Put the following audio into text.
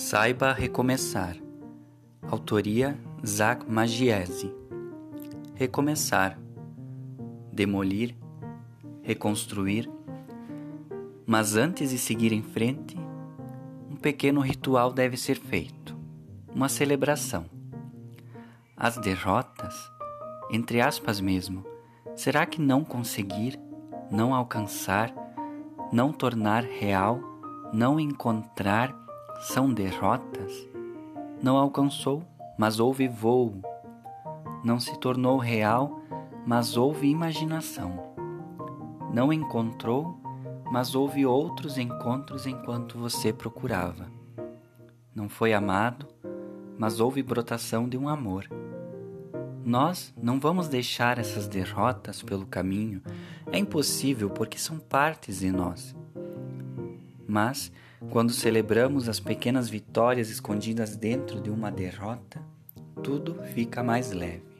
Saiba recomeçar. Autoria Zach Magiese. Recomeçar. Demolir. Reconstruir. Mas antes de seguir em frente, um pequeno ritual deve ser feito. Uma celebração. As derrotas, entre aspas mesmo, será que não conseguir, não alcançar, não tornar real, não encontrar são derrotas? Não alcançou, mas houve voo. Não se tornou real, mas houve imaginação. Não encontrou, mas houve outros encontros enquanto você procurava. Não foi amado, mas houve brotação de um amor. Nós não vamos deixar essas derrotas pelo caminho, é impossível porque são partes de nós. Mas, quando celebramos as pequenas vitórias escondidas dentro de uma derrota, tudo fica mais leve.